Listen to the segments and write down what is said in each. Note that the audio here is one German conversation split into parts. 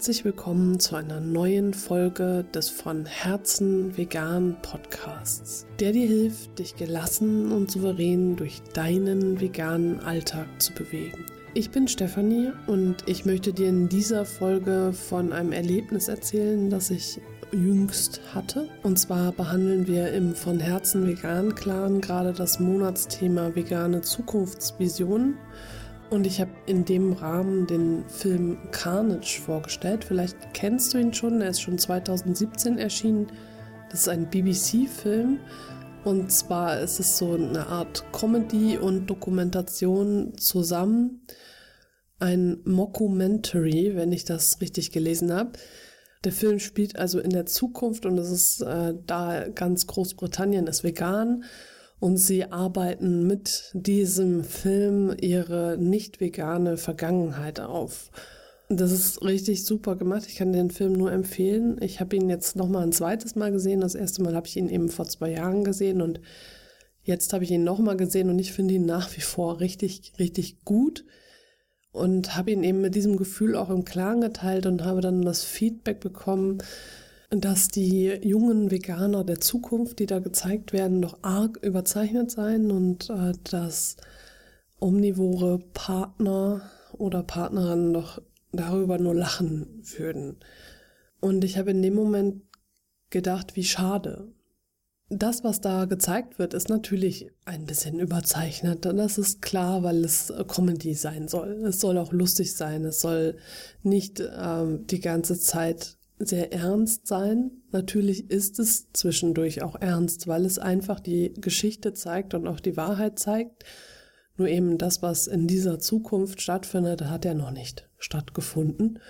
herzlich willkommen zu einer neuen Folge des von Herzen vegan Podcasts, der dir hilft, dich gelassen und souverän durch deinen veganen Alltag zu bewegen. Ich bin Stefanie und ich möchte dir in dieser Folge von einem Erlebnis erzählen, das ich jüngst hatte. Und zwar behandeln wir im von Herzen vegan Clan gerade das Monatsthema vegane Zukunftsvisionen. Und ich habe in dem Rahmen den Film Carnage vorgestellt. Vielleicht kennst du ihn schon, er ist schon 2017 erschienen. Das ist ein BBC-Film. Und zwar ist es so eine Art Comedy und Dokumentation zusammen. Ein Mockumentary, wenn ich das richtig gelesen habe. Der Film spielt also in der Zukunft und es ist äh, da ganz Großbritannien ist vegan und sie arbeiten mit diesem Film ihre nicht vegane Vergangenheit auf. Das ist richtig super gemacht. Ich kann den Film nur empfehlen. Ich habe ihn jetzt noch mal ein zweites Mal gesehen. Das erste Mal habe ich ihn eben vor zwei Jahren gesehen und jetzt habe ich ihn noch mal gesehen und ich finde ihn nach wie vor richtig, richtig gut und habe ihn eben mit diesem Gefühl auch im Klaren geteilt und habe dann das Feedback bekommen, dass die jungen Veganer der Zukunft, die da gezeigt werden, doch arg überzeichnet seien und äh, dass omnivore Partner oder Partnerinnen doch darüber nur lachen würden. Und ich habe in dem Moment gedacht, wie schade. Das, was da gezeigt wird, ist natürlich ein bisschen überzeichnet. Das ist klar, weil es Comedy sein soll. Es soll auch lustig sein. Es soll nicht ähm, die ganze Zeit sehr ernst sein. Natürlich ist es zwischendurch auch ernst, weil es einfach die Geschichte zeigt und auch die Wahrheit zeigt. Nur eben das, was in dieser Zukunft stattfindet, hat ja noch nicht stattgefunden.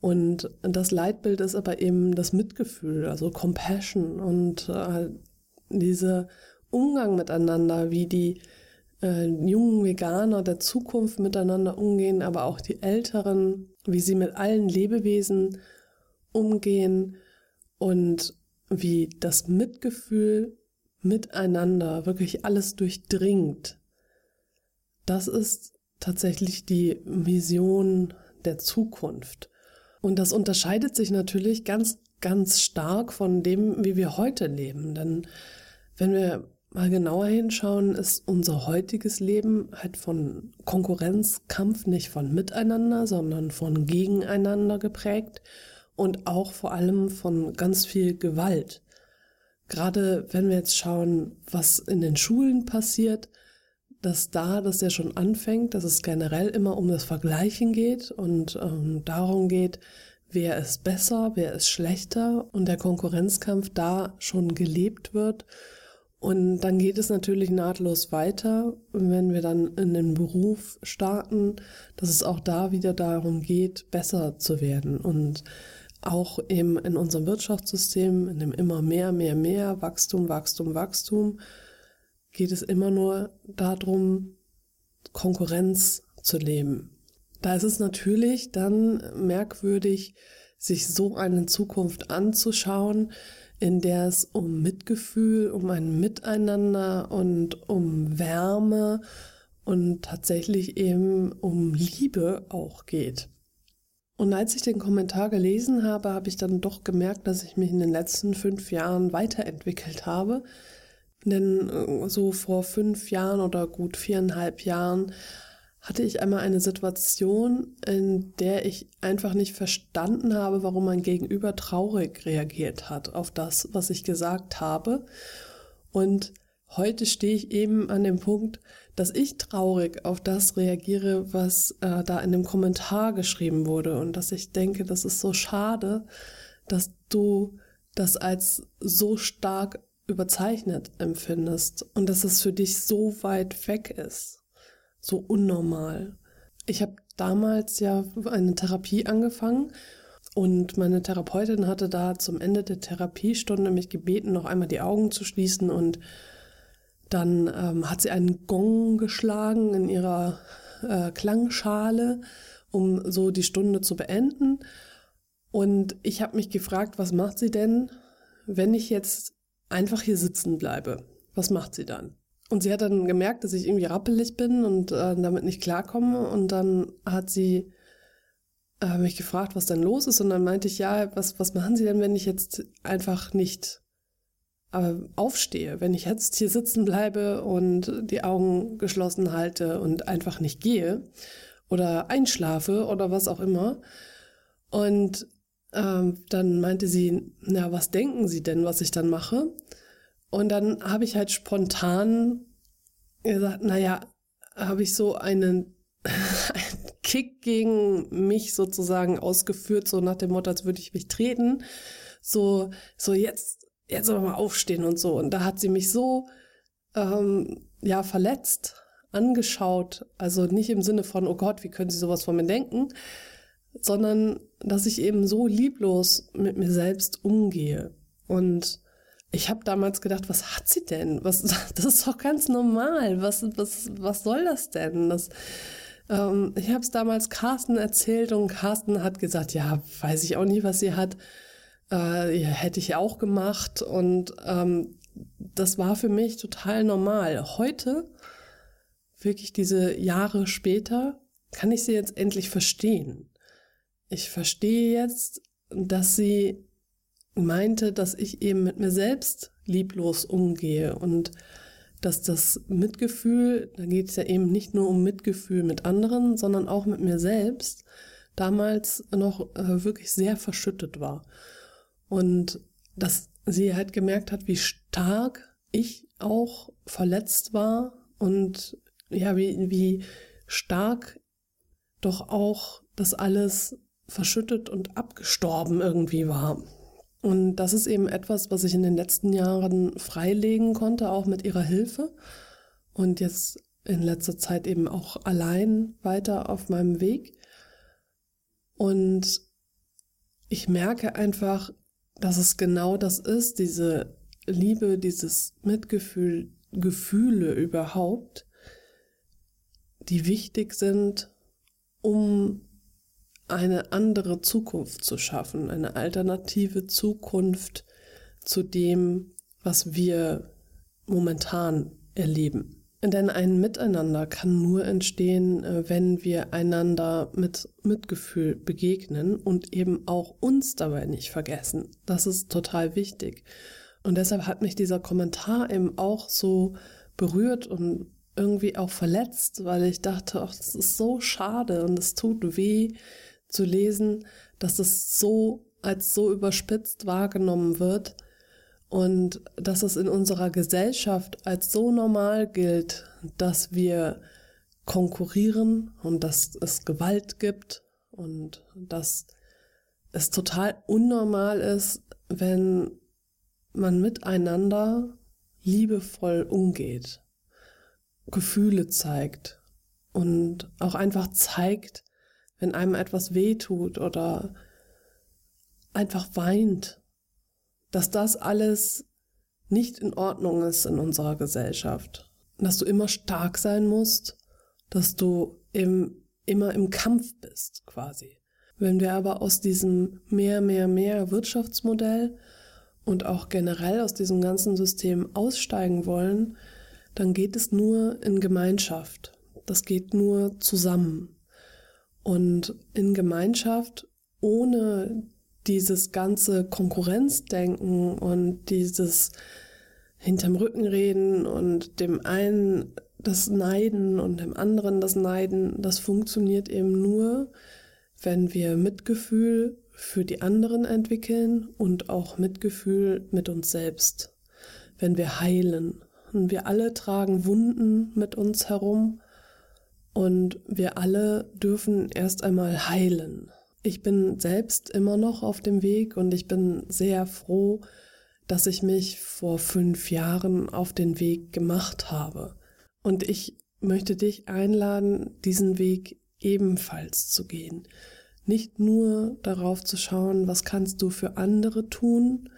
Und das Leitbild ist aber eben das Mitgefühl, also Compassion und äh, dieser Umgang miteinander, wie die äh, jungen Veganer der Zukunft miteinander umgehen, aber auch die Älteren, wie sie mit allen Lebewesen umgehen und wie das Mitgefühl miteinander wirklich alles durchdringt. Das ist tatsächlich die Vision der Zukunft. Und das unterscheidet sich natürlich ganz, ganz stark von dem, wie wir heute leben. Denn wenn wir mal genauer hinschauen, ist unser heutiges Leben halt von Konkurrenzkampf, nicht von Miteinander, sondern von Gegeneinander geprägt und auch vor allem von ganz viel Gewalt. Gerade wenn wir jetzt schauen, was in den Schulen passiert, dass da das ja schon anfängt, dass es generell immer um das Vergleichen geht und ähm, darum geht, wer ist besser, wer ist schlechter und der Konkurrenzkampf da schon gelebt wird. Und dann geht es natürlich nahtlos weiter, wenn wir dann in den Beruf starten, dass es auch da wieder darum geht, besser zu werden und auch eben in unserem Wirtschaftssystem, in dem immer mehr, mehr, mehr, Wachstum, Wachstum, Wachstum, geht es immer nur darum, Konkurrenz zu leben. Da ist es natürlich dann merkwürdig, sich so eine Zukunft anzuschauen, in der es um Mitgefühl, um ein Miteinander und um Wärme und tatsächlich eben um Liebe auch geht. Und als ich den Kommentar gelesen habe, habe ich dann doch gemerkt, dass ich mich in den letzten fünf Jahren weiterentwickelt habe. Denn äh, so vor fünf Jahren oder gut viereinhalb Jahren hatte ich einmal eine Situation, in der ich einfach nicht verstanden habe, warum mein Gegenüber traurig reagiert hat auf das, was ich gesagt habe. Und heute stehe ich eben an dem Punkt, dass ich traurig auf das reagiere, was äh, da in dem Kommentar geschrieben wurde und dass ich denke, das ist so schade, dass du das als so stark überzeichnet empfindest und dass es für dich so weit weg ist, so unnormal. Ich habe damals ja eine Therapie angefangen und meine Therapeutin hatte da zum Ende der Therapiestunde mich gebeten, noch einmal die Augen zu schließen und dann ähm, hat sie einen Gong geschlagen in ihrer äh, Klangschale, um so die Stunde zu beenden. Und ich habe mich gefragt, was macht sie denn, wenn ich jetzt einfach hier sitzen bleibe? Was macht sie dann? Und sie hat dann gemerkt, dass ich irgendwie rappelig bin und äh, damit nicht klarkomme. Und dann hat sie äh, mich gefragt, was denn los ist. Und dann meinte ich, ja, was, was machen Sie denn, wenn ich jetzt einfach nicht äh, aufstehe, wenn ich jetzt hier sitzen bleibe und die Augen geschlossen halte und einfach nicht gehe oder einschlafe oder was auch immer. Und ähm, dann meinte sie, na, was denken Sie denn, was ich dann mache? Und dann habe ich halt spontan gesagt, naja, habe ich so einen, einen Kick gegen mich sozusagen ausgeführt, so nach dem Motto, als würde ich mich treten. So, so jetzt, jetzt aber mal aufstehen und so. Und da hat sie mich so, ähm, ja, verletzt angeschaut. Also nicht im Sinne von, oh Gott, wie können Sie sowas von mir denken, sondern dass ich eben so lieblos mit mir selbst umgehe. Und ich habe damals gedacht, was hat sie denn? Was, das ist doch ganz normal. Was, was, was soll das denn? Das, ähm, ich habe es damals Carsten erzählt und Carsten hat gesagt, ja, weiß ich auch nicht, was sie hat. Äh, hätte ich auch gemacht. Und ähm, das war für mich total normal. Heute, wirklich diese Jahre später, kann ich sie jetzt endlich verstehen. Ich verstehe jetzt, dass sie meinte, dass ich eben mit mir selbst lieblos umgehe und dass das Mitgefühl, da geht es ja eben nicht nur um Mitgefühl mit anderen, sondern auch mit mir selbst, damals noch äh, wirklich sehr verschüttet war. Und dass sie halt gemerkt hat, wie stark ich auch verletzt war und ja, wie, wie stark doch auch das alles verschüttet und abgestorben irgendwie war. Und das ist eben etwas, was ich in den letzten Jahren freilegen konnte, auch mit ihrer Hilfe. Und jetzt in letzter Zeit eben auch allein weiter auf meinem Weg. Und ich merke einfach, dass es genau das ist, diese Liebe, dieses Mitgefühl, Gefühle überhaupt, die wichtig sind, um eine andere Zukunft zu schaffen, eine alternative Zukunft zu dem, was wir momentan erleben. Denn ein Miteinander kann nur entstehen, äh, wenn wir einander mit Mitgefühl begegnen und eben auch uns dabei nicht vergessen. Das ist total wichtig. Und deshalb hat mich dieser Kommentar eben auch so berührt und irgendwie auch verletzt, weil ich dachte, ach, das ist so schade und es tut weh, zu lesen, dass es so als so überspitzt wahrgenommen wird und dass es in unserer Gesellschaft als so normal gilt, dass wir konkurrieren und dass es Gewalt gibt und dass es total unnormal ist, wenn man miteinander liebevoll umgeht, Gefühle zeigt und auch einfach zeigt, wenn einem etwas wehtut oder einfach weint, dass das alles nicht in Ordnung ist in unserer Gesellschaft. Dass du immer stark sein musst, dass du im, immer im Kampf bist, quasi. Wenn wir aber aus diesem mehr, mehr, mehr Wirtschaftsmodell und auch generell aus diesem ganzen System aussteigen wollen, dann geht es nur in Gemeinschaft. Das geht nur zusammen. Und in Gemeinschaft ohne dieses ganze Konkurrenzdenken und dieses hinterm Rücken reden und dem einen das Neiden und dem anderen das Neiden, das funktioniert eben nur, wenn wir Mitgefühl für die anderen entwickeln und auch Mitgefühl mit uns selbst, wenn wir heilen. Und wir alle tragen Wunden mit uns herum und wir alle dürfen erst einmal heilen. Ich bin selbst immer noch auf dem Weg und ich bin sehr froh, dass ich mich vor fünf Jahren auf den Weg gemacht habe. Und ich möchte dich einladen, diesen Weg ebenfalls zu gehen. Nicht nur darauf zu schauen, was kannst du für andere tun,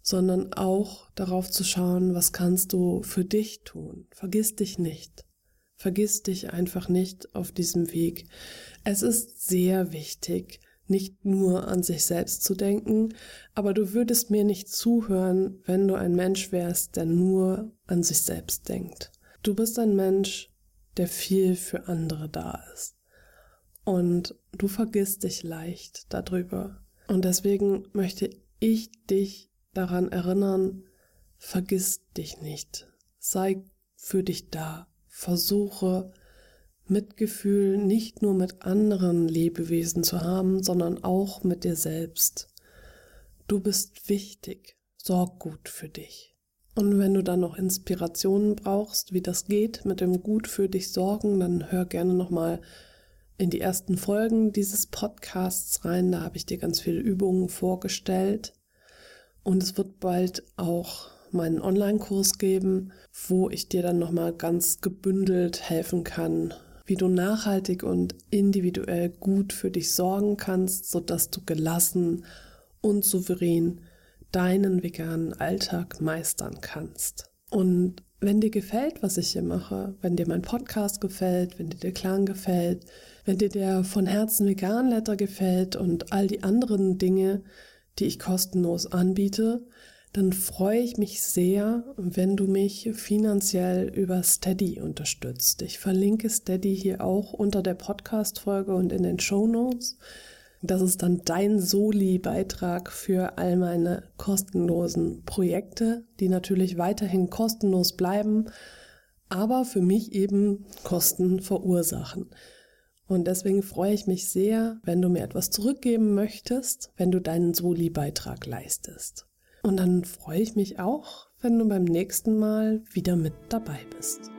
sondern auch darauf zu schauen, was kannst du für dich tun. Vergiss dich nicht. Vergiss dich einfach nicht auf diesem Weg. Es ist sehr wichtig, nicht nur an sich selbst zu denken, aber du würdest mir nicht zuhören, wenn du ein Mensch wärst, der nur an sich selbst denkt. Du bist ein Mensch, der viel für andere da ist. und du vergisst dich leicht darüber. Und deswegen möchte ich dich daran erinnern, vergiss dich nicht. Sei für dich da. Versuche Mitgefühl nicht nur mit anderen Lebewesen zu haben, sondern auch mit dir selbst. Du bist wichtig. Sorg gut für dich. Und wenn du dann noch Inspirationen brauchst, wie das geht mit dem gut für dich sorgen, dann hör gerne nochmal in die ersten Folgen dieses Podcasts rein. Da habe ich dir ganz viele Übungen vorgestellt. Und es wird bald auch meinen Online-Kurs geben, wo ich dir dann nochmal ganz gebündelt helfen kann, wie du nachhaltig und individuell gut für dich sorgen kannst, sodass du gelassen und souverän deinen veganen Alltag meistern kannst. Und wenn dir gefällt, was ich hier mache, wenn dir mein Podcast gefällt, wenn dir der Klang gefällt, wenn dir der von Herzen vegan Letter gefällt und all die anderen Dinge, die ich kostenlos anbiete, dann freue ich mich sehr, wenn du mich finanziell über Steady unterstützt. Ich verlinke Steady hier auch unter der Podcast-Folge und in den Show Notes. Das ist dann dein Soli-Beitrag für all meine kostenlosen Projekte, die natürlich weiterhin kostenlos bleiben, aber für mich eben Kosten verursachen. Und deswegen freue ich mich sehr, wenn du mir etwas zurückgeben möchtest, wenn du deinen Soli-Beitrag leistest. Und dann freue ich mich auch, wenn du beim nächsten Mal wieder mit dabei bist.